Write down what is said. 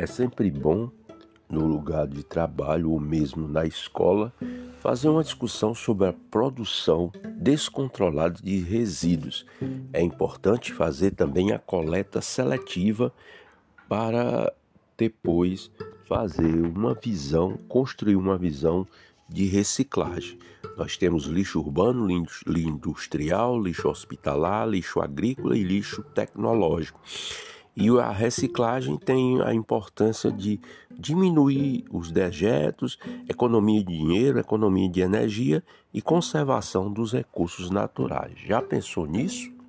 É sempre bom, no lugar de trabalho ou mesmo na escola, fazer uma discussão sobre a produção descontrolada de resíduos. É importante fazer também a coleta seletiva para depois fazer uma visão, construir uma visão de reciclagem. Nós temos lixo urbano, lixo industrial, lixo hospitalar, lixo agrícola e lixo tecnológico. E a reciclagem tem a importância de diminuir os dejetos, economia de dinheiro, economia de energia e conservação dos recursos naturais. Já pensou nisso?